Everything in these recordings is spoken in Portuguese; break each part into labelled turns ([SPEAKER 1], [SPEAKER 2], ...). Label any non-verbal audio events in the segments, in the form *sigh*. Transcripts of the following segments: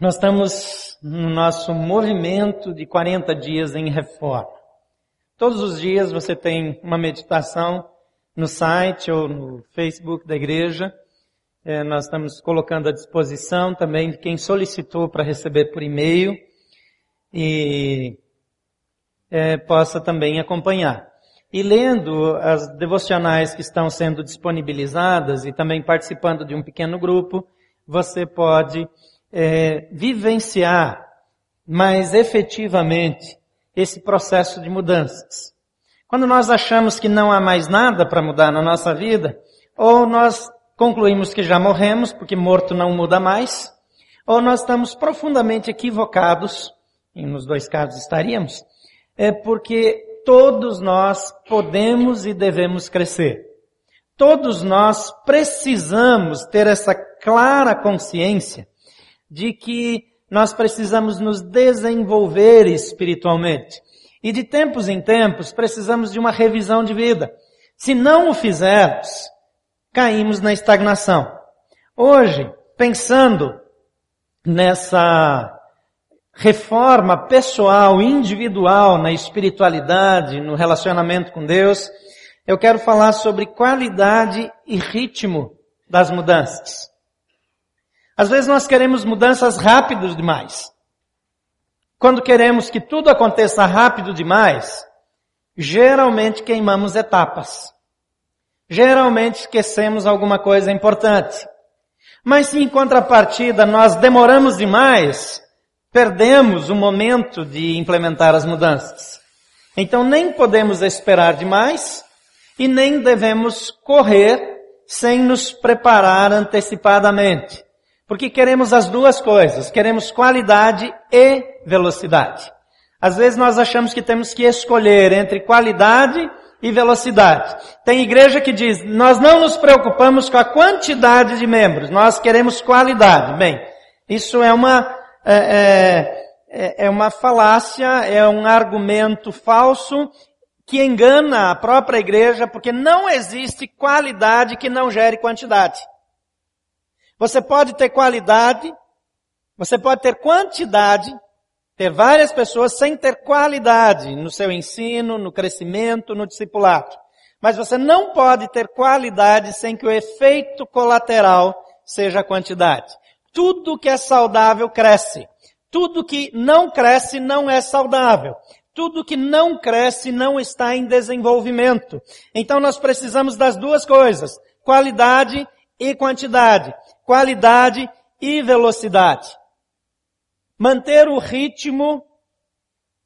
[SPEAKER 1] Nós estamos no nosso movimento de 40 dias em reforma. Todos os dias você tem uma meditação no site ou no Facebook da igreja. É, nós estamos colocando à disposição também de quem solicitou para receber por e-mail e é, possa também acompanhar. E lendo as devocionais que estão sendo disponibilizadas e também participando de um pequeno grupo, você pode é, vivenciar mais efetivamente esse processo de mudanças. Quando nós achamos que não há mais nada para mudar na nossa vida, ou nós concluímos que já morremos, porque morto não muda mais, ou nós estamos profundamente equivocados, e nos dois casos estaríamos, é porque todos nós podemos e devemos crescer. Todos nós precisamos ter essa clara consciência de que nós precisamos nos desenvolver espiritualmente. E de tempos em tempos precisamos de uma revisão de vida. Se não o fizermos, caímos na estagnação. Hoje, pensando nessa reforma pessoal, individual, na espiritualidade, no relacionamento com Deus, eu quero falar sobre qualidade e ritmo das mudanças. Às vezes nós queremos mudanças rápidas demais. Quando queremos que tudo aconteça rápido demais, geralmente queimamos etapas. Geralmente esquecemos alguma coisa importante. Mas se em contrapartida nós demoramos demais, perdemos o momento de implementar as mudanças. Então nem podemos esperar demais e nem devemos correr sem nos preparar antecipadamente. Porque queremos as duas coisas. Queremos qualidade e velocidade. Às vezes nós achamos que temos que escolher entre qualidade e velocidade. Tem igreja que diz, nós não nos preocupamos com a quantidade de membros, nós queremos qualidade. Bem, isso é uma, é, é, é uma falácia, é um argumento falso que engana a própria igreja, porque não existe qualidade que não gere quantidade. Você pode ter qualidade, você pode ter quantidade, ter várias pessoas sem ter qualidade no seu ensino, no crescimento, no discipulado. Mas você não pode ter qualidade sem que o efeito colateral seja a quantidade. Tudo que é saudável cresce. Tudo que não cresce não é saudável. Tudo que não cresce não está em desenvolvimento. Então nós precisamos das duas coisas, qualidade e quantidade qualidade e velocidade. Manter o ritmo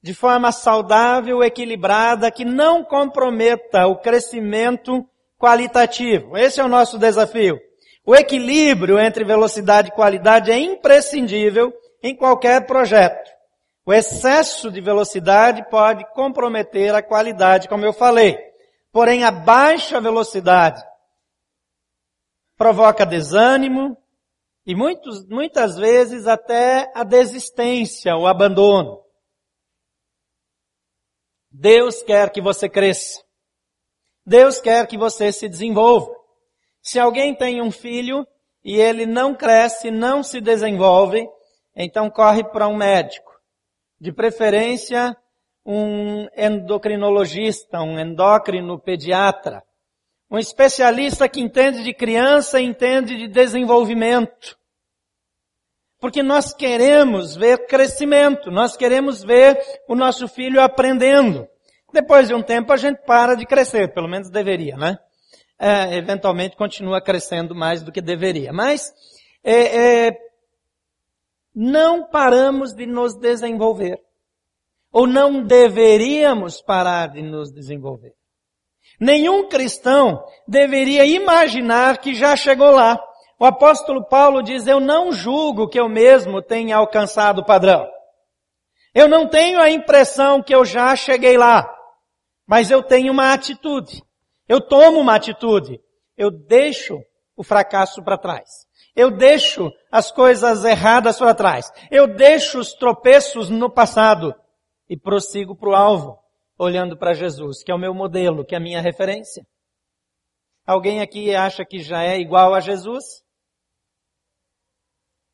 [SPEAKER 1] de forma saudável, equilibrada, que não comprometa o crescimento qualitativo. Esse é o nosso desafio. O equilíbrio entre velocidade e qualidade é imprescindível em qualquer projeto. O excesso de velocidade pode comprometer a qualidade, como eu falei. Porém, a baixa velocidade provoca desânimo e muitos, muitas vezes até a desistência, o abandono. Deus quer que você cresça. Deus quer que você se desenvolva. Se alguém tem um filho e ele não cresce, não se desenvolve, então corre para um médico. De preferência, um endocrinologista, um endócrino pediatra um especialista que entende de criança entende de desenvolvimento. Porque nós queremos ver crescimento, nós queremos ver o nosso filho aprendendo. Depois de um tempo a gente para de crescer, pelo menos deveria, né? É, eventualmente continua crescendo mais do que deveria. Mas é, é, não paramos de nos desenvolver. Ou não deveríamos parar de nos desenvolver. Nenhum cristão deveria imaginar que já chegou lá. O apóstolo Paulo diz, eu não julgo que eu mesmo tenha alcançado o padrão. Eu não tenho a impressão que eu já cheguei lá. Mas eu tenho uma atitude. Eu tomo uma atitude. Eu deixo o fracasso para trás. Eu deixo as coisas erradas para trás. Eu deixo os tropeços no passado e prossigo para o alvo olhando para Jesus, que é o meu modelo, que é a minha referência? Alguém aqui acha que já é igual a Jesus?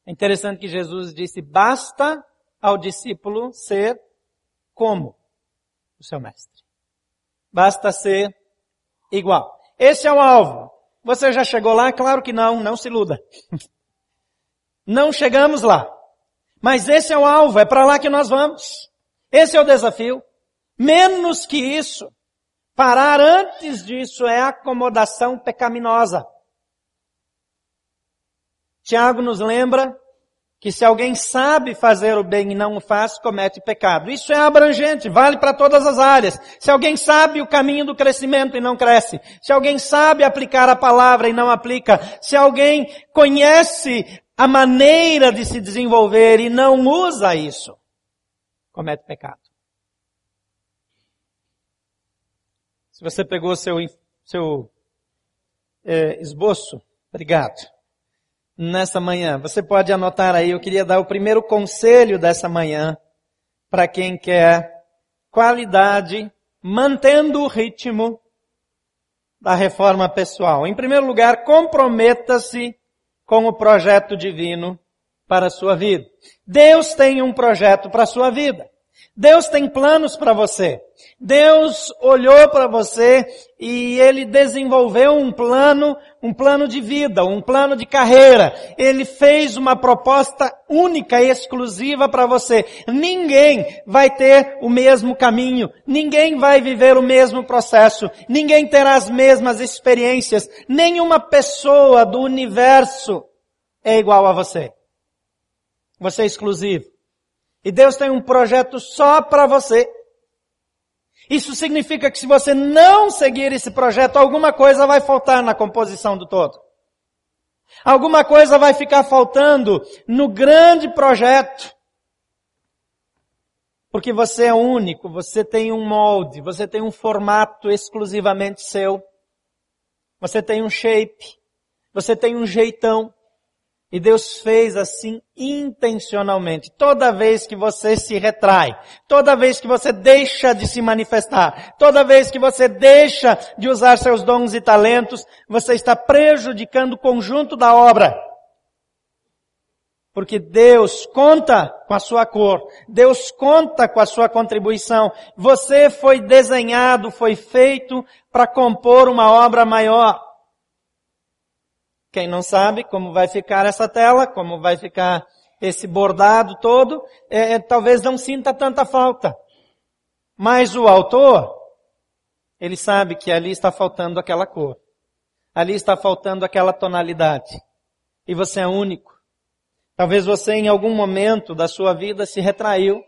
[SPEAKER 1] É interessante que Jesus disse, basta ao discípulo ser como o seu mestre. Basta ser igual. Esse é o alvo. Você já chegou lá? Claro que não, não se iluda. *laughs* Não chegamos lá. Mas esse é o alvo, é para lá que nós vamos. Esse é o desafio. Menos que isso. Parar antes disso é acomodação pecaminosa. Tiago nos lembra que se alguém sabe fazer o bem e não o faz, comete pecado. Isso é abrangente, vale para todas as áreas. Se alguém sabe o caminho do crescimento e não cresce, se alguém sabe aplicar a palavra e não aplica, se alguém conhece a maneira de se desenvolver e não usa isso, comete pecado. Se você pegou seu, seu é, esboço, obrigado nessa manhã. Você pode anotar aí, eu queria dar o primeiro conselho dessa manhã para quem quer qualidade, mantendo o ritmo da reforma pessoal. Em primeiro lugar, comprometa-se com o projeto divino para a sua vida. Deus tem um projeto para a sua vida. Deus tem planos para você. Deus olhou para você e Ele desenvolveu um plano, um plano de vida, um plano de carreira. Ele fez uma proposta única e exclusiva para você. Ninguém vai ter o mesmo caminho. Ninguém vai viver o mesmo processo. Ninguém terá as mesmas experiências. Nenhuma pessoa do universo é igual a você. Você é exclusivo. E Deus tem um projeto só para você. Isso significa que se você não seguir esse projeto, alguma coisa vai faltar na composição do todo. Alguma coisa vai ficar faltando no grande projeto. Porque você é único, você tem um molde, você tem um formato exclusivamente seu. Você tem um shape, você tem um jeitão. E Deus fez assim intencionalmente. Toda vez que você se retrai, toda vez que você deixa de se manifestar, toda vez que você deixa de usar seus dons e talentos, você está prejudicando o conjunto da obra. Porque Deus conta com a sua cor, Deus conta com a sua contribuição. Você foi desenhado, foi feito para compor uma obra maior. Quem não sabe como vai ficar essa tela, como vai ficar esse bordado todo, é, é, talvez não sinta tanta falta. Mas o autor, ele sabe que ali está faltando aquela cor. Ali está faltando aquela tonalidade. E você é único. Talvez você em algum momento da sua vida se retraiu.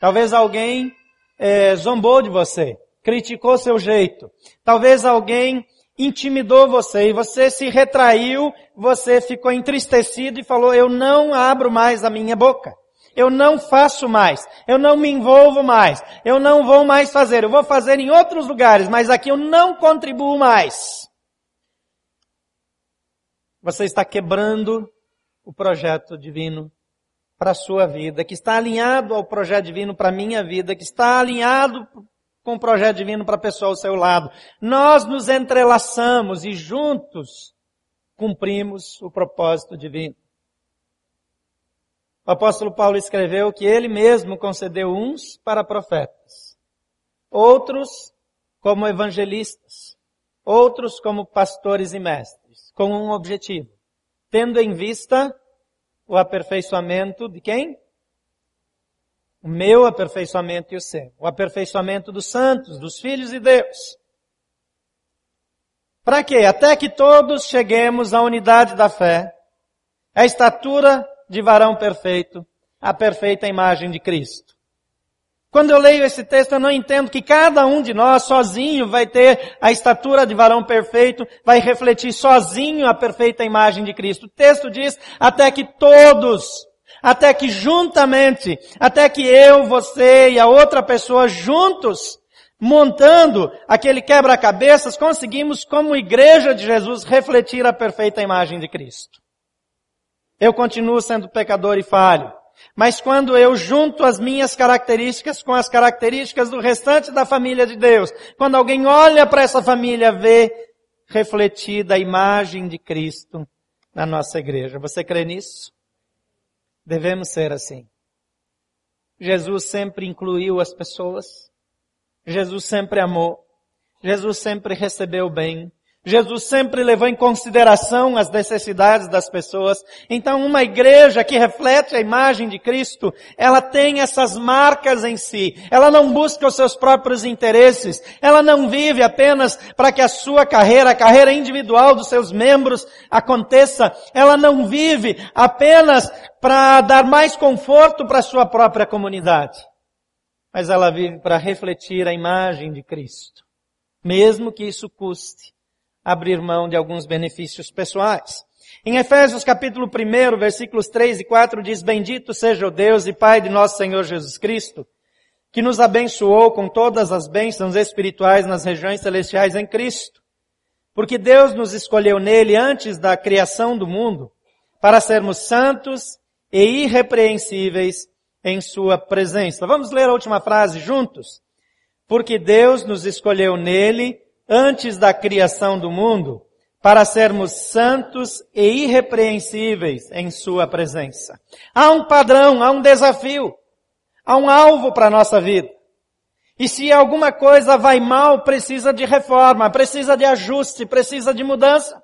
[SPEAKER 1] Talvez alguém é, zombou de você, criticou seu jeito. Talvez alguém intimidou você e você se retraiu, você ficou entristecido e falou, eu não abro mais a minha boca. Eu não faço mais. Eu não me envolvo mais. Eu não vou mais fazer. Eu vou fazer em outros lugares, mas aqui eu não contribuo mais. Você está quebrando o projeto divino para a sua vida, que está alinhado ao projeto divino para a minha vida, que está alinhado com o projeto divino para a pessoa ao seu lado. Nós nos entrelaçamos e juntos cumprimos o propósito divino. O apóstolo Paulo escreveu que ele mesmo concedeu uns para profetas, outros como evangelistas, outros como pastores e mestres, com um objetivo, tendo em vista o aperfeiçoamento de quem? O meu aperfeiçoamento e o seu. O aperfeiçoamento dos santos, dos filhos de Deus. Para quê? Até que todos cheguemos à unidade da fé, à estatura de varão perfeito, à perfeita imagem de Cristo. Quando eu leio esse texto, eu não entendo que cada um de nós sozinho vai ter a estatura de varão perfeito, vai refletir sozinho a perfeita imagem de Cristo. O texto diz até que todos até que juntamente, até que eu, você e a outra pessoa juntos, montando aquele quebra-cabeças, conseguimos como igreja de Jesus refletir a perfeita imagem de Cristo. Eu continuo sendo pecador e falho. Mas quando eu junto as minhas características com as características do restante da família de Deus, quando alguém olha para essa família, vê refletida a imagem de Cristo na nossa igreja. Você crê nisso? Devemos ser assim. Jesus sempre incluiu as pessoas. Jesus sempre amou. Jesus sempre recebeu bem. Jesus sempre levou em consideração as necessidades das pessoas. Então, uma igreja que reflete a imagem de Cristo, ela tem essas marcas em si. Ela não busca os seus próprios interesses. Ela não vive apenas para que a sua carreira, a carreira individual dos seus membros aconteça. Ela não vive apenas para dar mais conforto para a sua própria comunidade. Mas ela vive para refletir a imagem de Cristo. Mesmo que isso custe abrir mão de alguns benefícios pessoais. Em Efésios capítulo 1, versículos 3 e 4 diz, Bendito seja o Deus e Pai de nosso Senhor Jesus Cristo, que nos abençoou com todas as bênçãos espirituais nas regiões celestiais em Cristo. Porque Deus nos escolheu nele antes da criação do mundo, para sermos santos e irrepreensíveis em sua presença. Vamos ler a última frase juntos? Porque Deus nos escolheu nele antes da criação do mundo, para sermos santos e irrepreensíveis em Sua presença. Há um padrão, há um desafio, há um alvo para a nossa vida. E se alguma coisa vai mal, precisa de reforma, precisa de ajuste, precisa de mudança.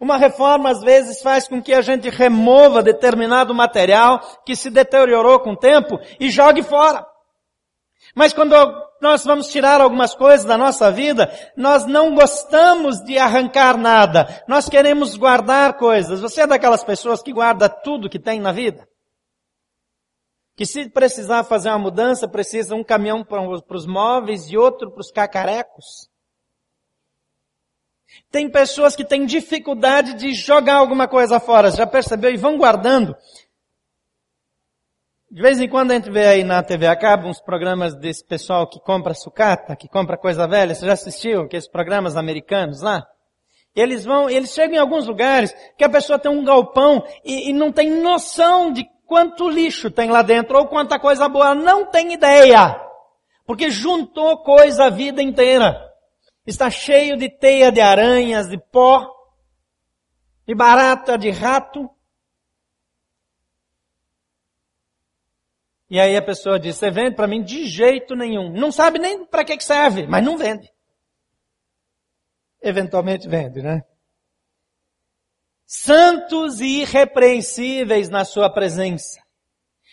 [SPEAKER 1] Uma reforma às vezes faz com que a gente remova determinado material que se deteriorou com o tempo e jogue fora. Mas quando nós vamos tirar algumas coisas da nossa vida, nós não gostamos de arrancar nada. Nós queremos guardar coisas. Você é daquelas pessoas que guarda tudo que tem na vida? Que se precisar fazer uma mudança, precisa um caminhão para os móveis e outro para os cacarecos. Tem pessoas que têm dificuldade de jogar alguma coisa fora, já percebeu? E vão guardando. De vez em quando a gente vê aí na TV a cabo uns programas desse pessoal que compra sucata, que compra coisa velha. Você já assistiu aqueles programas americanos lá? Eles vão, eles chegam em alguns lugares que a pessoa tem um galpão e, e não tem noção de quanto lixo tem lá dentro ou quanta coisa boa. Não tem ideia. Porque juntou coisa a vida inteira. Está cheio de teia de aranhas, de pó, de barata, de rato. E aí a pessoa diz, você vende para mim de jeito nenhum. Não sabe nem para que, que serve, mas não vende. Eventualmente vende, né? Santos e irrepreensíveis na sua presença.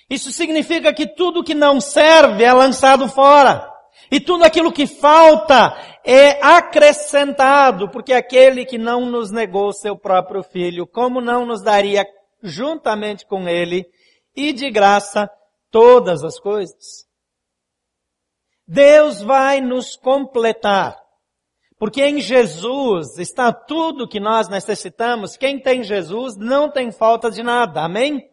[SPEAKER 1] Isso significa que tudo que não serve é lançado fora. E tudo aquilo que falta é acrescentado, porque aquele que não nos negou seu próprio filho, como não nos daria juntamente com ele e de graça todas as coisas. Deus vai nos completar. Porque em Jesus está tudo que nós necessitamos. Quem tem Jesus não tem falta de nada. Amém?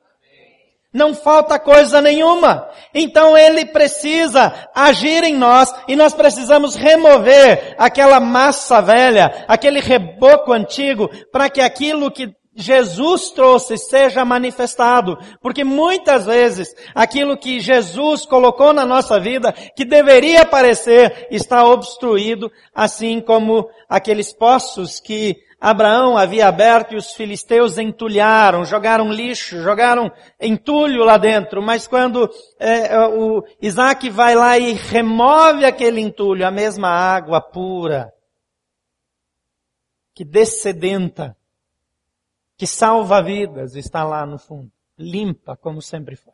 [SPEAKER 1] Não falta coisa nenhuma. Então ele precisa agir em nós e nós precisamos remover aquela massa velha, aquele reboco antigo, para que aquilo que Jesus trouxe seja manifestado. Porque muitas vezes aquilo que Jesus colocou na nossa vida, que deveria aparecer, está obstruído, assim como aqueles poços que Abraão havia aberto e os filisteus entulharam, jogaram lixo, jogaram entulho lá dentro. Mas quando é, o Isaac vai lá e remove aquele entulho, a mesma água pura, que descedenta, que salva vidas está lá no fundo, limpa como sempre foi.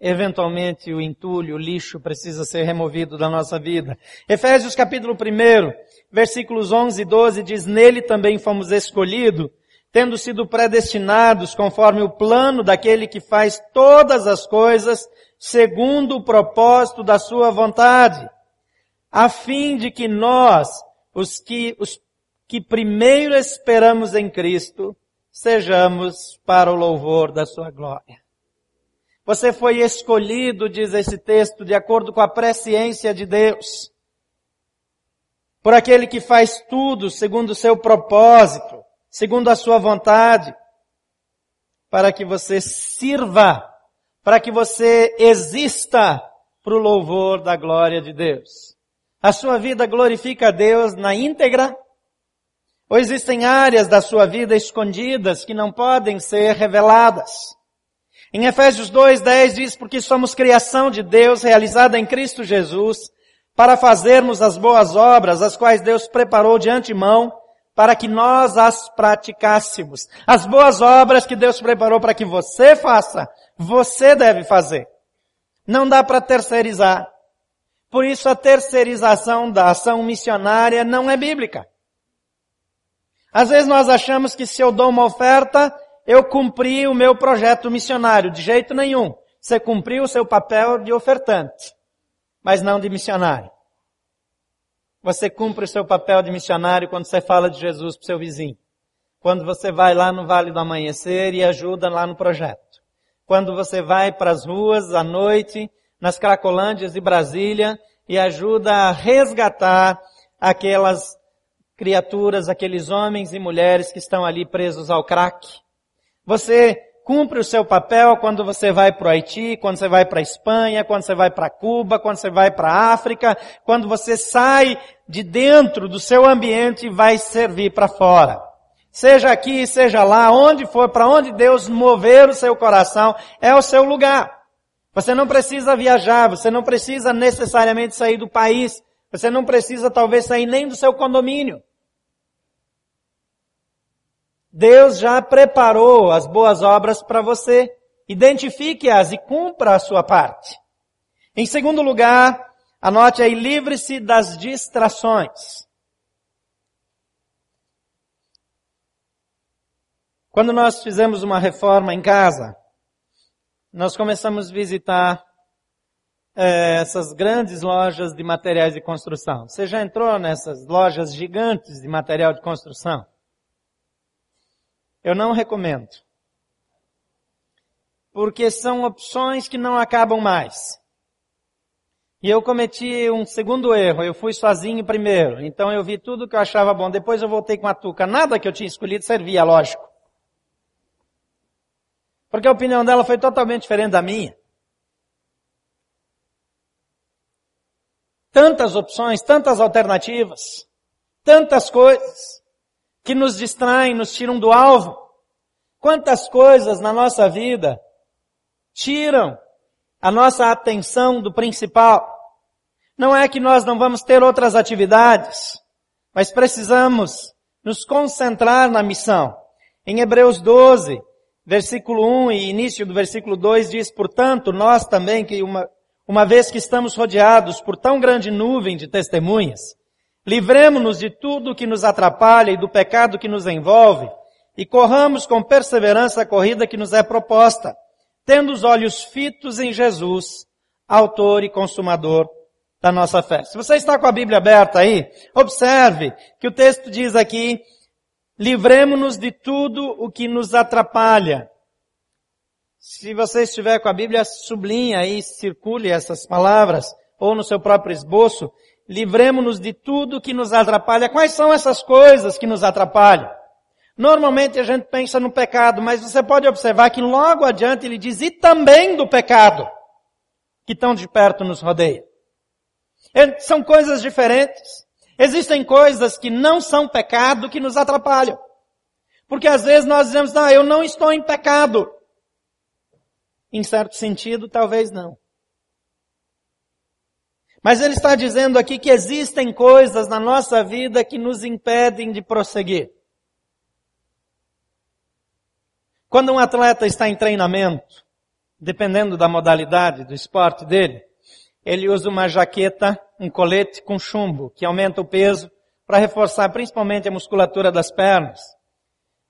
[SPEAKER 1] Eventualmente o entulho, o lixo precisa ser removido da nossa vida. Efésios capítulo 1, versículos 11 e 12 diz, nele também fomos escolhidos, tendo sido predestinados conforme o plano daquele que faz todas as coisas segundo o propósito da sua vontade, a fim de que nós, os que, os que primeiro esperamos em Cristo, sejamos para o louvor da sua glória. Você foi escolhido, diz esse texto, de acordo com a presciência de Deus. Por aquele que faz tudo segundo o seu propósito, segundo a sua vontade, para que você sirva, para que você exista para o louvor da glória de Deus. A sua vida glorifica a Deus na íntegra ou existem áreas da sua vida escondidas que não podem ser reveladas? Em Efésios 2:10 diz: "Porque somos criação de Deus, realizada em Cristo Jesus, para fazermos as boas obras, as quais Deus preparou de antemão, para que nós as praticássemos. As boas obras que Deus preparou para que você faça, você deve fazer. Não dá para terceirizar. Por isso a terceirização da ação missionária não é bíblica. Às vezes nós achamos que se eu dou uma oferta, eu cumpri o meu projeto missionário. De jeito nenhum. Você cumpriu o seu papel de ofertante, mas não de missionário. Você cumpre o seu papel de missionário quando você fala de Jesus para o seu vizinho. Quando você vai lá no Vale do Amanhecer e ajuda lá no projeto. Quando você vai para as ruas à noite, nas Cracolândias de Brasília e ajuda a resgatar aquelas criaturas, aqueles homens e mulheres que estão ali presos ao crack. Você cumpre o seu papel quando você vai para o Haiti, quando você vai para a Espanha, quando você vai para Cuba, quando você vai para a África, quando você sai de dentro do seu ambiente e vai servir para fora. Seja aqui, seja lá, onde for, para onde Deus mover o seu coração, é o seu lugar. Você não precisa viajar, você não precisa necessariamente sair do país, você não precisa talvez sair nem do seu condomínio. Deus já preparou as boas obras para você. Identifique-as e cumpra a sua parte. Em segundo lugar, anote aí, livre-se das distrações. Quando nós fizemos uma reforma em casa, nós começamos a visitar é, essas grandes lojas de materiais de construção. Você já entrou nessas lojas gigantes de material de construção? Eu não recomendo. Porque são opções que não acabam mais. E eu cometi um segundo erro. Eu fui sozinho primeiro. Então eu vi tudo que eu achava bom. Depois eu voltei com a tuca. Nada que eu tinha escolhido servia, lógico. Porque a opinião dela foi totalmente diferente da minha. Tantas opções, tantas alternativas, tantas coisas que nos distraem, nos tiram do alvo. Quantas coisas na nossa vida tiram a nossa atenção do principal. Não é que nós não vamos ter outras atividades, mas precisamos nos concentrar na missão. Em Hebreus 12, versículo 1 e início do versículo 2 diz, portanto, nós também que uma, uma vez que estamos rodeados por tão grande nuvem de testemunhas, Livremos-nos de tudo que nos atrapalha e do pecado que nos envolve e corramos com perseverança a corrida que nos é proposta, tendo os olhos fitos em Jesus, autor e consumador da nossa fé. Se você está com a Bíblia aberta aí, observe que o texto diz aqui, livremos-nos de tudo o que nos atrapalha. Se você estiver com a Bíblia, sublinha aí, circule essas palavras, ou no seu próprio esboço, livremos-nos de tudo que nos atrapalha. Quais são essas coisas que nos atrapalham? Normalmente a gente pensa no pecado, mas você pode observar que logo adiante ele diz, e também do pecado, que tão de perto nos rodeia. São coisas diferentes. Existem coisas que não são pecado que nos atrapalham. Porque às vezes nós dizemos, não, eu não estou em pecado. Em certo sentido, talvez não. Mas ele está dizendo aqui que existem coisas na nossa vida que nos impedem de prosseguir. Quando um atleta está em treinamento, dependendo da modalidade do esporte dele, ele usa uma jaqueta, um colete com chumbo, que aumenta o peso para reforçar principalmente a musculatura das pernas.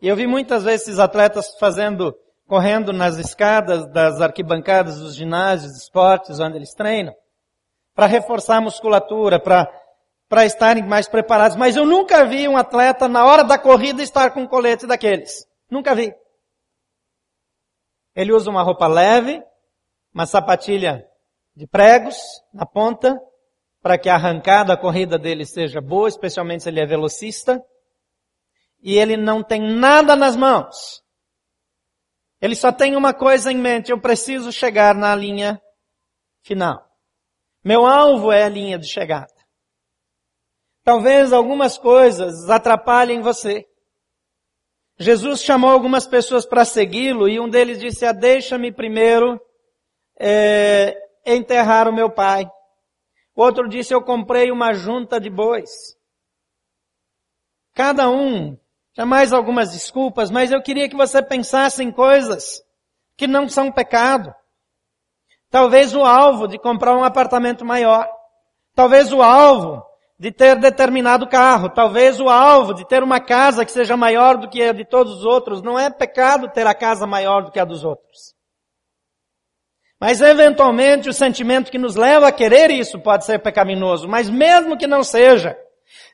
[SPEAKER 1] E eu vi muitas vezes esses atletas fazendo, correndo nas escadas das arquibancadas dos ginásios esportes onde eles treinam para reforçar a musculatura, para para estarem mais preparados. Mas eu nunca vi um atleta na hora da corrida estar com um colete daqueles. Nunca vi. Ele usa uma roupa leve, uma sapatilha de pregos na ponta, para que a arrancada, a corrida dele seja boa, especialmente se ele é velocista. E ele não tem nada nas mãos. Ele só tem uma coisa em mente, eu preciso chegar na linha final. Meu alvo é a linha de chegada. Talvez algumas coisas atrapalhem você. Jesus chamou algumas pessoas para segui-lo e um deles disse, ah, deixa-me primeiro é, enterrar o meu pai. O outro disse, eu comprei uma junta de bois. Cada um, jamais algumas desculpas, mas eu queria que você pensasse em coisas que não são pecado. Talvez o alvo de comprar um apartamento maior. Talvez o alvo de ter determinado carro, talvez o alvo de ter uma casa que seja maior do que a de todos os outros, não é pecado ter a casa maior do que a dos outros. Mas eventualmente o sentimento que nos leva a querer isso pode ser pecaminoso, mas mesmo que não seja,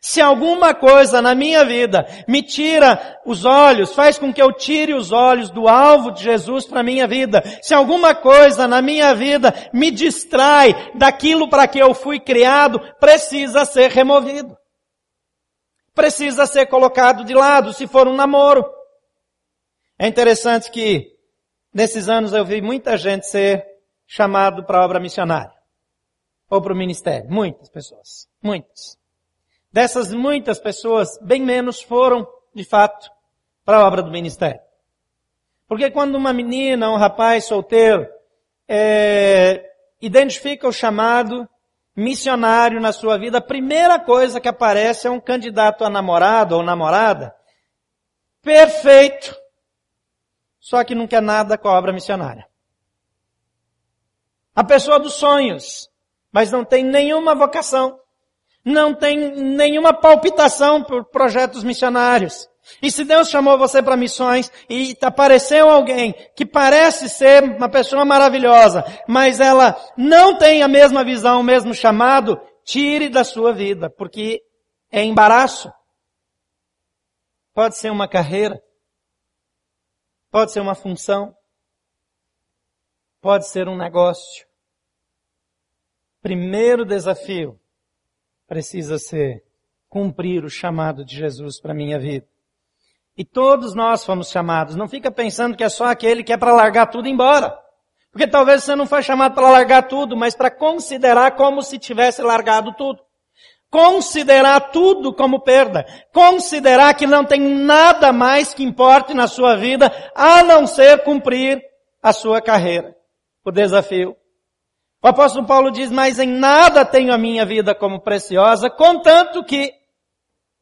[SPEAKER 1] se alguma coisa na minha vida me tira os olhos, faz com que eu tire os olhos do alvo de Jesus para a minha vida, se alguma coisa na minha vida me distrai daquilo para que eu fui criado, precisa ser removido. Precisa ser colocado de lado, se for um namoro. É interessante que nesses anos eu vi muita gente ser chamado para obra missionária. Ou para o ministério. Muitas pessoas. Muitas. Dessas muitas pessoas, bem menos foram, de fato, para a obra do ministério. Porque quando uma menina, um rapaz solteiro, é, identifica o chamado missionário na sua vida, a primeira coisa que aparece é um candidato a namorado ou namorada perfeito, só que não quer nada com a obra missionária. A pessoa dos sonhos, mas não tem nenhuma vocação não tem nenhuma palpitação por projetos missionários. E se Deus chamou você para missões e apareceu alguém que parece ser uma pessoa maravilhosa, mas ela não tem a mesma visão, o mesmo chamado, tire da sua vida, porque é embaraço. Pode ser uma carreira, pode ser uma função, pode ser um negócio. Primeiro desafio precisa ser cumprir o chamado de Jesus para a minha vida. E todos nós fomos chamados. Não fica pensando que é só aquele que é para largar tudo e ir embora. Porque talvez você não foi chamado para largar tudo, mas para considerar como se tivesse largado tudo. Considerar tudo como perda. Considerar que não tem nada mais que importe na sua vida a não ser cumprir a sua carreira. O desafio o apóstolo Paulo diz, mas em nada tenho a minha vida como preciosa, contanto que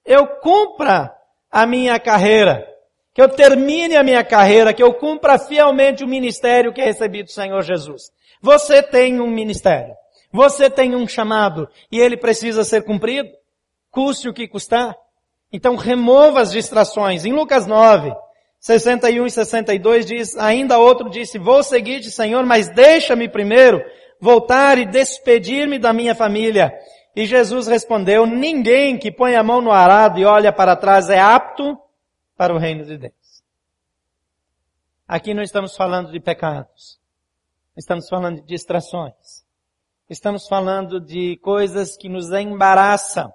[SPEAKER 1] eu cumpra a minha carreira, que eu termine a minha carreira, que eu cumpra fielmente o ministério que recebi do Senhor Jesus. Você tem um ministério. Você tem um chamado e ele precisa ser cumprido, custe o que custar. Então remova as distrações. Em Lucas 9, 61 e 62 diz, ainda outro disse, vou seguir-te Senhor, mas deixa-me primeiro voltar e despedir-me da minha família. E Jesus respondeu, ninguém que põe a mão no arado e olha para trás é apto para o reino de Deus. Aqui não estamos falando de pecados. Estamos falando de distrações. Estamos falando de coisas que nos embaraçam.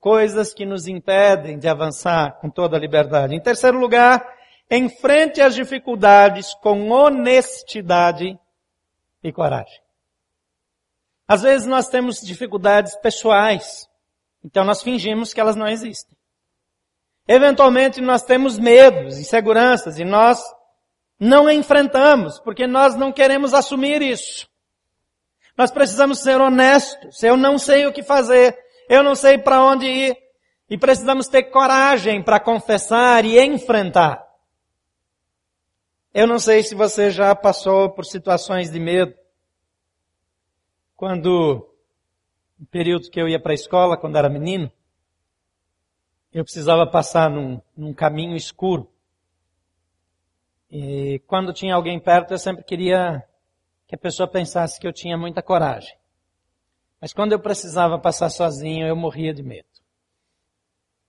[SPEAKER 1] Coisas que nos impedem de avançar com toda a liberdade. Em terceiro lugar, enfrente as dificuldades com honestidade e coragem. Às vezes nós temos dificuldades pessoais, então nós fingimos que elas não existem. Eventualmente nós temos medos, inseguranças e nós não enfrentamos porque nós não queremos assumir isso. Nós precisamos ser honestos. Eu não sei o que fazer, eu não sei para onde ir e precisamos ter coragem para confessar e enfrentar. Eu não sei se você já passou por situações de medo. Quando, no período que eu ia para a escola, quando era menino, eu precisava passar num, num caminho escuro. E quando tinha alguém perto, eu sempre queria que a pessoa pensasse que eu tinha muita coragem. Mas quando eu precisava passar sozinho, eu morria de medo.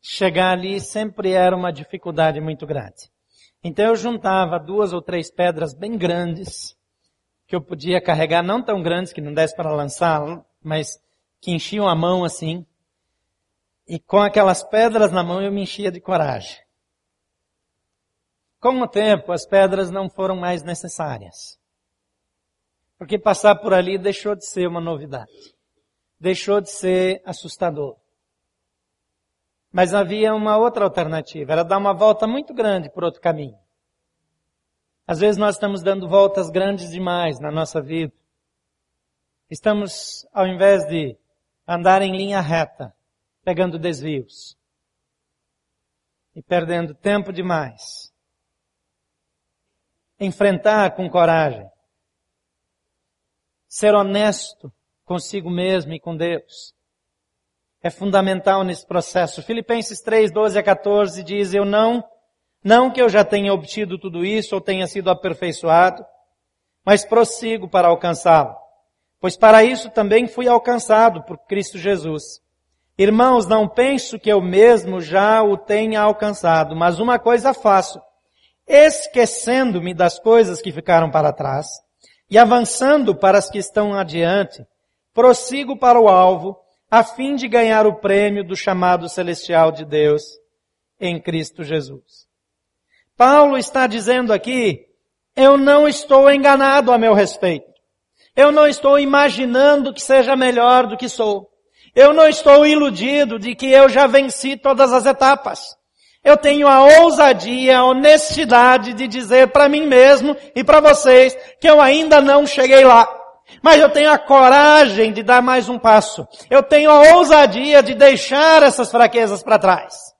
[SPEAKER 1] Chegar ali sempre era uma dificuldade muito grande. Então eu juntava duas ou três pedras bem grandes, que eu podia carregar, não tão grandes que não desse para lançar, mas que enchiam a mão assim. E com aquelas pedras na mão eu me enchia de coragem. Com o tempo, as pedras não foram mais necessárias. Porque passar por ali deixou de ser uma novidade. Deixou de ser assustador. Mas havia uma outra alternativa, era dar uma volta muito grande por outro caminho. Às vezes nós estamos dando voltas grandes demais na nossa vida. Estamos, ao invés de andar em linha reta, pegando desvios e perdendo tempo demais. Enfrentar com coragem. Ser honesto consigo mesmo e com Deus é fundamental nesse processo. Filipenses 3, 12 a 14 diz, eu não, não que eu já tenha obtido tudo isso ou tenha sido aperfeiçoado, mas prossigo para alcançá-lo. Pois para isso também fui alcançado por Cristo Jesus. Irmãos, não penso que eu mesmo já o tenha alcançado, mas uma coisa faço, esquecendo-me das coisas que ficaram para trás e avançando para as que estão adiante, prossigo para o alvo, a fim de ganhar o prêmio do chamado celestial de Deus em Cristo Jesus. Paulo está dizendo aqui, eu não estou enganado a meu respeito. Eu não estou imaginando que seja melhor do que sou. Eu não estou iludido de que eu já venci todas as etapas. Eu tenho a ousadia, a honestidade de dizer para mim mesmo e para vocês que eu ainda não cheguei lá. Mas eu tenho a coragem de dar mais um passo. Eu tenho a ousadia de deixar essas fraquezas para trás.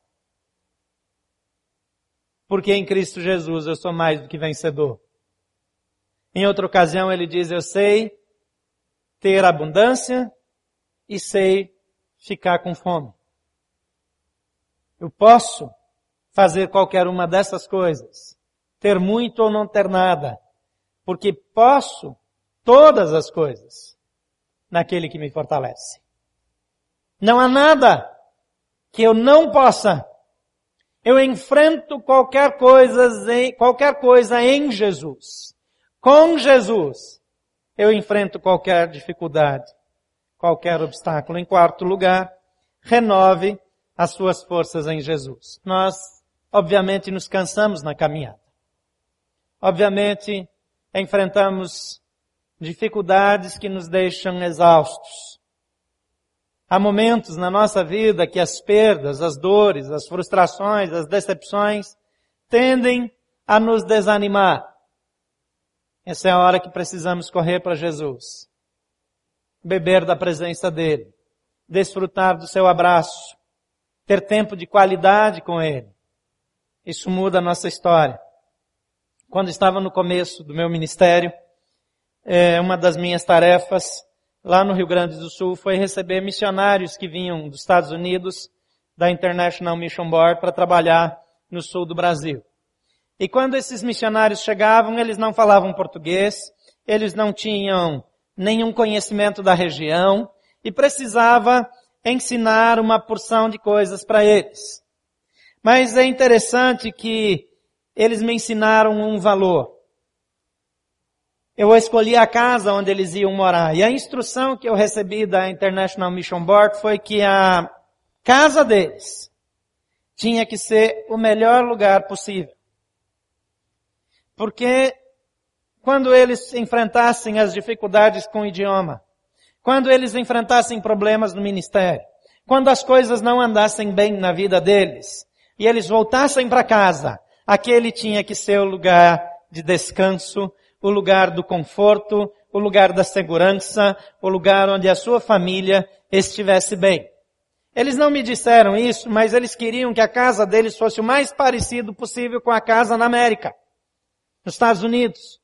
[SPEAKER 1] Porque em Cristo Jesus eu sou mais do que vencedor. Em outra ocasião ele diz, eu sei ter abundância e sei ficar com fome. Eu posso fazer qualquer uma dessas coisas. Ter muito ou não ter nada. Porque posso todas as coisas naquele que me fortalece. Não há nada que eu não possa. Eu enfrento qualquer coisa, em, qualquer coisa em Jesus. Com Jesus, eu enfrento qualquer dificuldade, qualquer obstáculo. Em quarto lugar, renove as suas forças em Jesus. Nós, obviamente, nos cansamos na caminhada. Obviamente, enfrentamos dificuldades que nos deixam exaustos. Há momentos na nossa vida que as perdas, as dores, as frustrações, as decepções tendem a nos desanimar. Essa é a hora que precisamos correr para Jesus. Beber da presença dEle. Desfrutar do seu abraço. Ter tempo de qualidade com Ele. Isso muda a nossa história. Quando estava no começo do meu ministério, é, uma das minhas tarefas lá no Rio Grande do Sul foi receber missionários que vinham dos Estados Unidos, da International Mission Board, para trabalhar no sul do Brasil. E quando esses missionários chegavam, eles não falavam português, eles não tinham nenhum conhecimento da região e precisava ensinar uma porção de coisas para eles. Mas é interessante que eles me ensinaram um valor eu escolhi a casa onde eles iam morar. E a instrução que eu recebi da International Mission Board foi que a casa deles tinha que ser o melhor lugar possível. Porque quando eles enfrentassem as dificuldades com o idioma, quando eles enfrentassem problemas no ministério, quando as coisas não andassem bem na vida deles, e eles voltassem para casa, aquele tinha que ser o lugar de descanso, o lugar do conforto, o lugar da segurança, o lugar onde a sua família estivesse bem. Eles não me disseram isso, mas eles queriam que a casa deles fosse o mais parecido possível com a casa na América, nos Estados Unidos.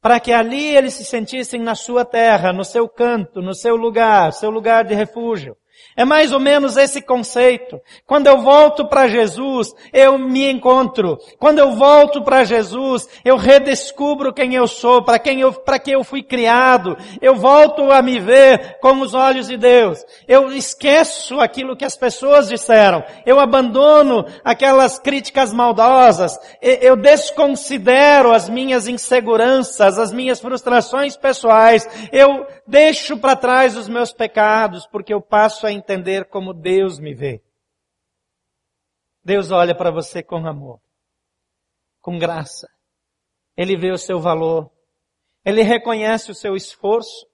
[SPEAKER 1] Para que ali eles se sentissem na sua terra, no seu canto, no seu lugar, seu lugar de refúgio. É mais ou menos esse conceito. Quando eu volto para Jesus, eu me encontro. Quando eu volto para Jesus, eu redescubro quem eu sou, para quem eu, para que eu fui criado. Eu volto a me ver com os olhos de Deus. Eu esqueço aquilo que as pessoas disseram. Eu abandono aquelas críticas maldosas. Eu desconsidero as minhas inseguranças, as minhas frustrações pessoais. Eu deixo para trás os meus pecados, porque eu passo a entender como Deus me vê. Deus olha para você com amor, com graça. Ele vê o seu valor. Ele reconhece o seu esforço.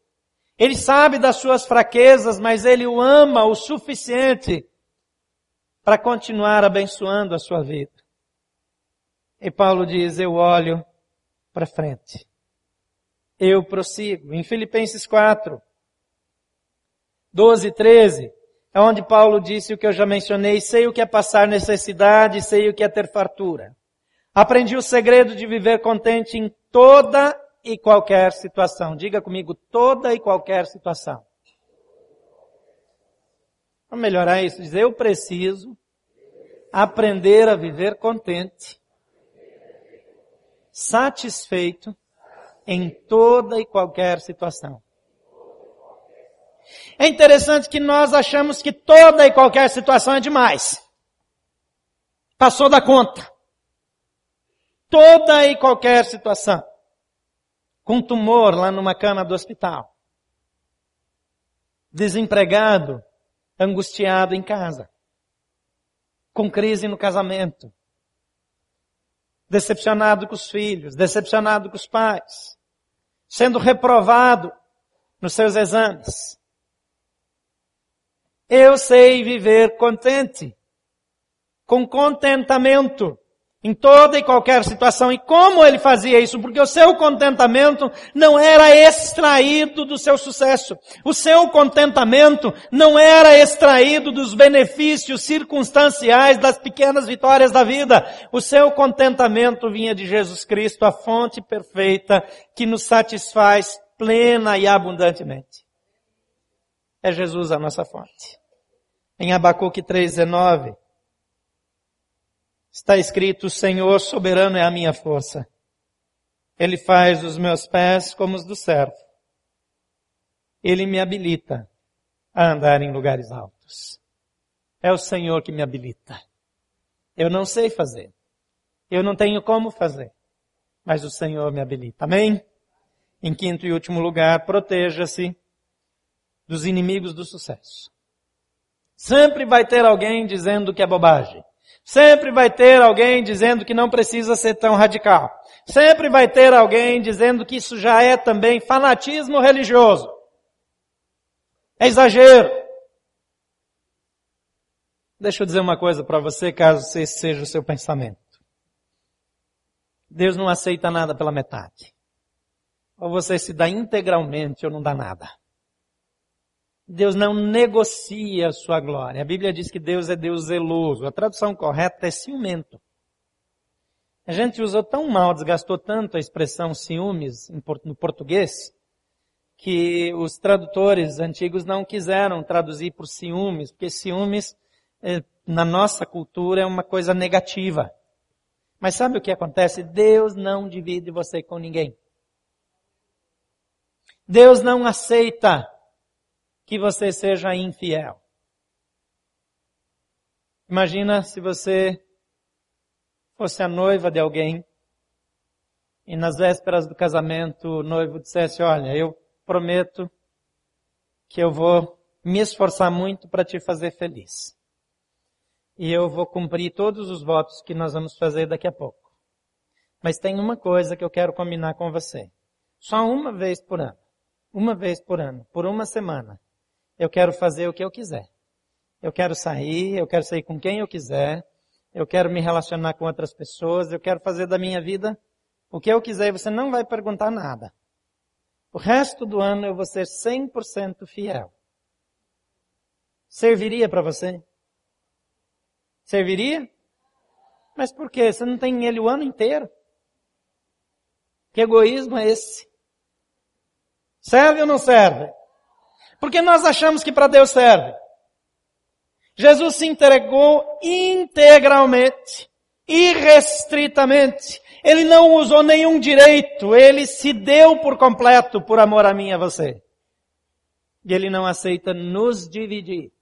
[SPEAKER 1] Ele sabe das suas fraquezas, mas ele o ama o suficiente para continuar abençoando a sua vida. E Paulo diz, eu olho para frente. Eu prossigo. Em Filipenses 4, 12 e 13, é onde Paulo disse o que eu já mencionei, sei o que é passar necessidade, sei o que é ter fartura. Aprendi o segredo de viver contente em toda e qualquer situação. Diga comigo, toda e qualquer situação. Vamos melhorar isso. Dizer, eu preciso aprender a viver contente, satisfeito em toda e qualquer situação. É interessante que nós achamos que toda e qualquer situação é demais. Passou da conta toda e qualquer situação. Com tumor lá numa cama do hospital. Desempregado, angustiado em casa. Com crise no casamento. Decepcionado com os filhos, decepcionado com os pais. Sendo reprovado nos seus exames. Eu sei viver contente, com contentamento, em toda e qualquer situação. E como ele fazia isso? Porque o seu contentamento não era extraído do seu sucesso. O seu contentamento não era extraído dos benefícios circunstanciais das pequenas vitórias da vida. O seu contentamento vinha de Jesus Cristo, a fonte perfeita que nos satisfaz plena e abundantemente. É Jesus a nossa fonte. Em Abacuque 3,19, Está escrito, o Senhor soberano é a minha força. Ele faz os meus pés como os do servo. Ele me habilita a andar em lugares altos. É o Senhor que me habilita. Eu não sei fazer. Eu não tenho como fazer. Mas o Senhor me habilita. Amém? Em quinto e último lugar, proteja-se dos inimigos do sucesso. Sempre vai ter alguém dizendo que é bobagem. Sempre vai ter alguém dizendo que não precisa ser tão radical. Sempre vai ter alguém dizendo que isso já é também fanatismo religioso. É exagero. Deixa eu dizer uma coisa para você, caso esse seja o seu pensamento. Deus não aceita nada pela metade. Ou você se dá integralmente ou não dá nada. Deus não negocia a sua glória. A Bíblia diz que Deus é Deus zeloso. A tradução correta é ciumento. A gente usou tão mal, desgastou tanto a expressão ciúmes no português, que os tradutores antigos não quiseram traduzir por ciúmes, porque ciúmes, eh, na nossa cultura, é uma coisa negativa. Mas sabe o que acontece? Deus não divide você com ninguém. Deus não aceita que você seja infiel. Imagina se você fosse a noiva de alguém e nas vésperas do casamento o noivo dissesse, olha, eu prometo que eu vou me esforçar muito para te fazer feliz. E eu vou cumprir todos os votos que nós vamos fazer daqui a pouco. Mas tem uma coisa que eu quero combinar com você. Só uma vez por ano. Uma vez por ano. Por uma semana. Eu quero fazer o que eu quiser. Eu quero sair, eu quero sair com quem eu quiser. Eu quero me relacionar com outras pessoas. Eu quero fazer da minha vida o que eu quiser e você não vai perguntar nada. O resto do ano eu vou ser 100% fiel. Serviria para você? Serviria? Mas por quê? Você não tem ele o ano inteiro? Que egoísmo é esse? Serve ou não serve? Porque nós achamos que para Deus serve. Jesus se entregou integralmente, irrestritamente. Ele não usou nenhum direito, ele se deu por completo por amor a mim e a você. E ele não aceita nos dividir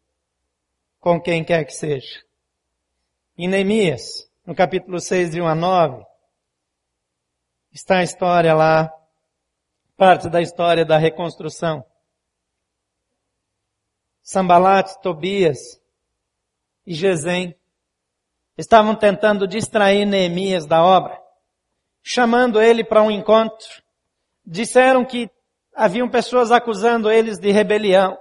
[SPEAKER 1] com quem quer que seja. Em Neemias, no capítulo 6, de 1 a 9, está a história lá, parte da história da reconstrução. Sambalat, Tobias e Gesem estavam tentando distrair Neemias da obra, chamando ele para um encontro. Disseram que haviam pessoas acusando eles de rebelião.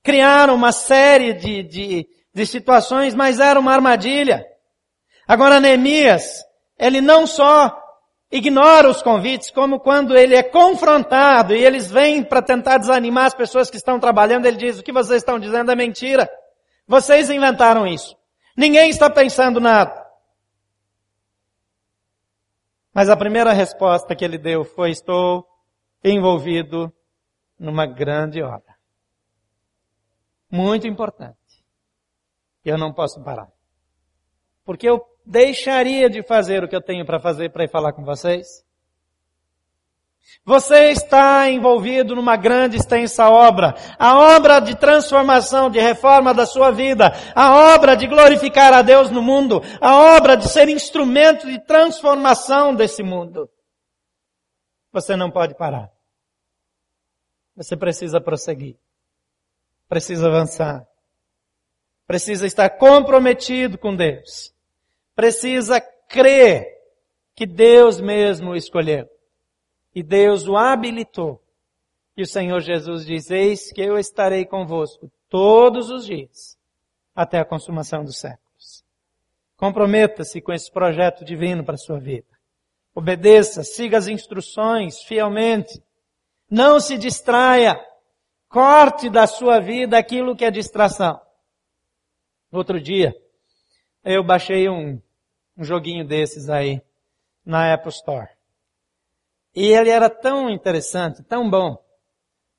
[SPEAKER 1] Criaram uma série de, de de situações, mas era uma armadilha. Agora Neemias, ele não só ignora os convites, como quando ele é confrontado e eles vêm para tentar desanimar as pessoas que estão trabalhando, ele diz, o que vocês estão dizendo é mentira. Vocês inventaram isso. Ninguém está pensando nada. Mas a primeira resposta que ele deu foi, estou envolvido numa grande obra. Muito importante. Eu não posso parar. Porque eu deixaria de fazer o que eu tenho para fazer para ir falar com vocês? Você está envolvido numa grande extensa obra, a obra de transformação, de reforma da sua vida, a obra de glorificar a Deus no mundo, a obra de ser instrumento de transformação desse mundo. Você não pode parar. Você precisa prosseguir. Precisa avançar. Precisa estar comprometido com Deus. Precisa crer que Deus mesmo o escolheu. E Deus o habilitou. E o Senhor Jesus diz, eis que eu estarei convosco todos os dias, até a consumação dos séculos. Comprometa-se com esse projeto divino para a sua vida. Obedeça, siga as instruções fielmente. Não se distraia. Corte da sua vida aquilo que é distração. Outro dia, eu baixei um, um joguinho desses aí na Apple Store. E ele era tão interessante, tão bom,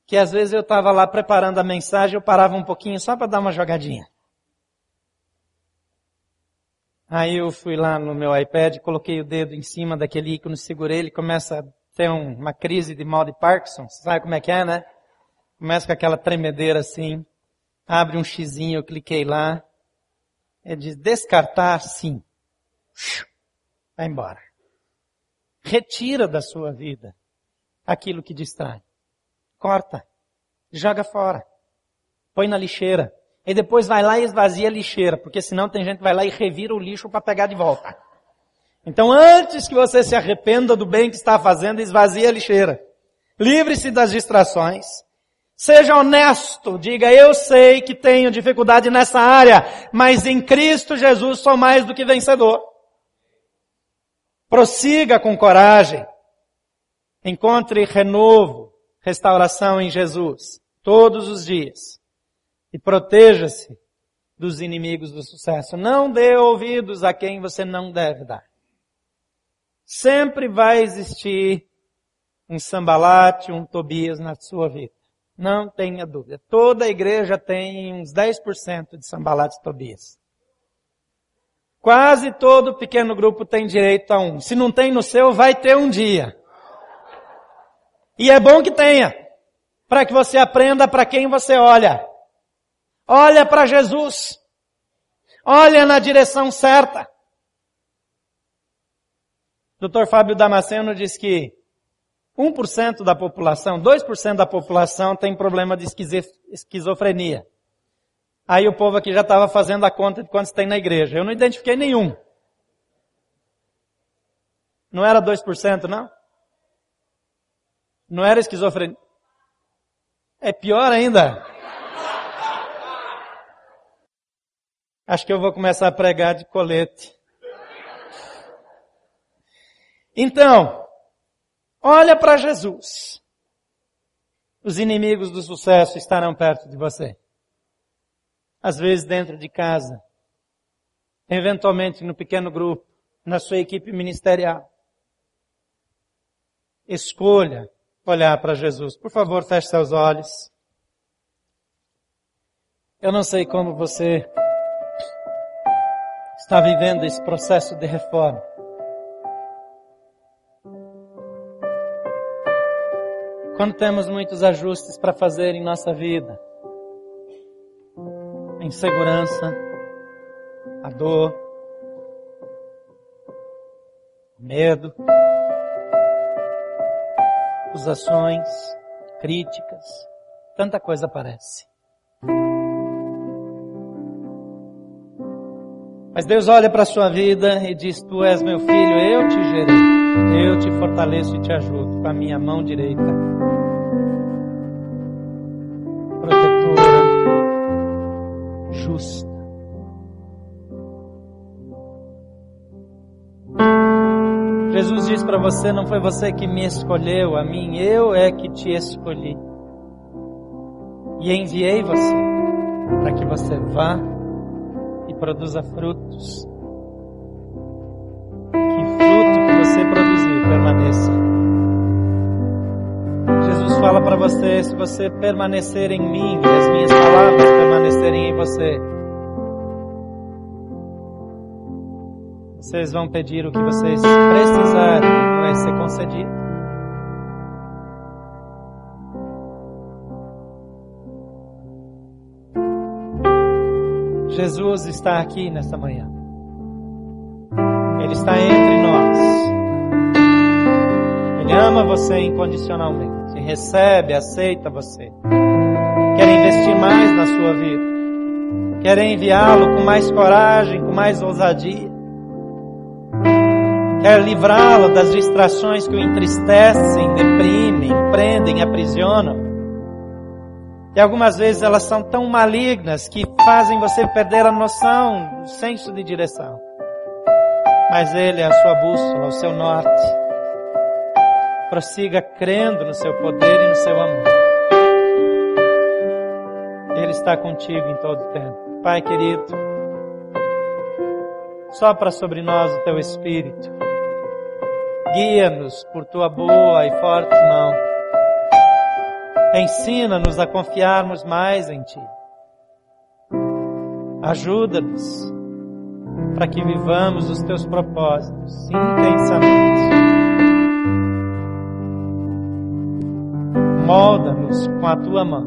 [SPEAKER 1] que às vezes eu estava lá preparando a mensagem, eu parava um pouquinho só para dar uma jogadinha. Aí eu fui lá no meu iPad, coloquei o dedo em cima daquele ícone, segurei, ele começa a ter um, uma crise de mal de Parkinson, sabe como é que é, né? Começa com aquela tremedeira assim, abre um xizinho, eu cliquei lá, ele diz descartar sim. Vai embora. Retira da sua vida aquilo que distrai. Corta. Joga fora. Põe na lixeira. E depois vai lá e esvazia a lixeira, porque senão tem gente que vai lá e revira o lixo para pegar de volta. Então antes que você se arrependa do bem que está fazendo, esvazie a lixeira. Livre-se das distrações. Seja honesto, diga eu sei que tenho dificuldade nessa área, mas em Cristo Jesus sou mais do que vencedor. Prossiga com coragem. Encontre renovo, restauração em Jesus, todos os dias. E proteja-se dos inimigos do sucesso. Não dê ouvidos a quem você não deve dar. Sempre vai existir um sambalate, um Tobias na sua vida. Não tenha dúvida. Toda igreja tem uns 10% de sambalate e Tobias. Quase todo pequeno grupo tem direito a um. Se não tem no seu, vai ter um dia. E é bom que tenha, para que você aprenda para quem você olha. Olha para Jesus. Olha na direção certa. Dr. Fábio Damasceno diz que 1% da população, 2% da população tem problema de esquizofrenia. Aí o povo aqui já estava fazendo a conta de quantos tem na igreja. Eu não identifiquei nenhum. Não era 2%, não? Não era esquizofrenia. É pior ainda. Acho que eu vou começar a pregar de colete. Então, olha para Jesus. Os inimigos do sucesso estarão perto de você às vezes dentro de casa, eventualmente no pequeno grupo, na sua equipe ministerial. Escolha olhar para Jesus. Por favor, feche seus olhos. Eu não sei como você está vivendo esse processo de reforma. Quando temos muitos ajustes para fazer em nossa vida, insegurança, a dor, medo, acusações, críticas, tanta coisa aparece. Mas Deus olha para a sua vida e diz: Tu és meu filho, eu te gerei, eu te fortaleço e te ajudo com a minha mão direita. Jesus diz para você: não foi você que me escolheu, a mim, eu é que te escolhi. E enviei você para que você vá e produza frutos para você: se você permanecer em mim e as minhas palavras permanecerem em você, vocês vão pedir o que vocês precisarem, vai ser concedido. Jesus está aqui nesta manhã. Ele está entre nós. Ele ama você incondicionalmente. Recebe, aceita você. Quer investir mais na sua vida. Quer enviá-lo com mais coragem, com mais ousadia. Quer livrá-lo das distrações que o entristecem, deprimem, prendem, aprisionam. E algumas vezes elas são tão malignas que fazem você perder a noção, o senso de direção. Mas Ele é a sua bússola, o seu norte. Prossiga crendo no seu poder e no seu amor. Ele está contigo em todo o tempo. Pai querido, sopra sobre nós o teu Espírito. Guia-nos por tua boa e forte mão Ensina-nos a confiarmos mais em Ti. Ajuda-nos para que vivamos os Teus propósitos intensamente. Molda-nos com a Tua mão.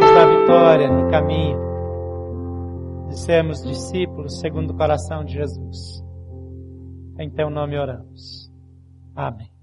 [SPEAKER 1] Nos dá vitória no caminho de sermos discípulos segundo o coração de Jesus. Em Teu nome oramos. Amém.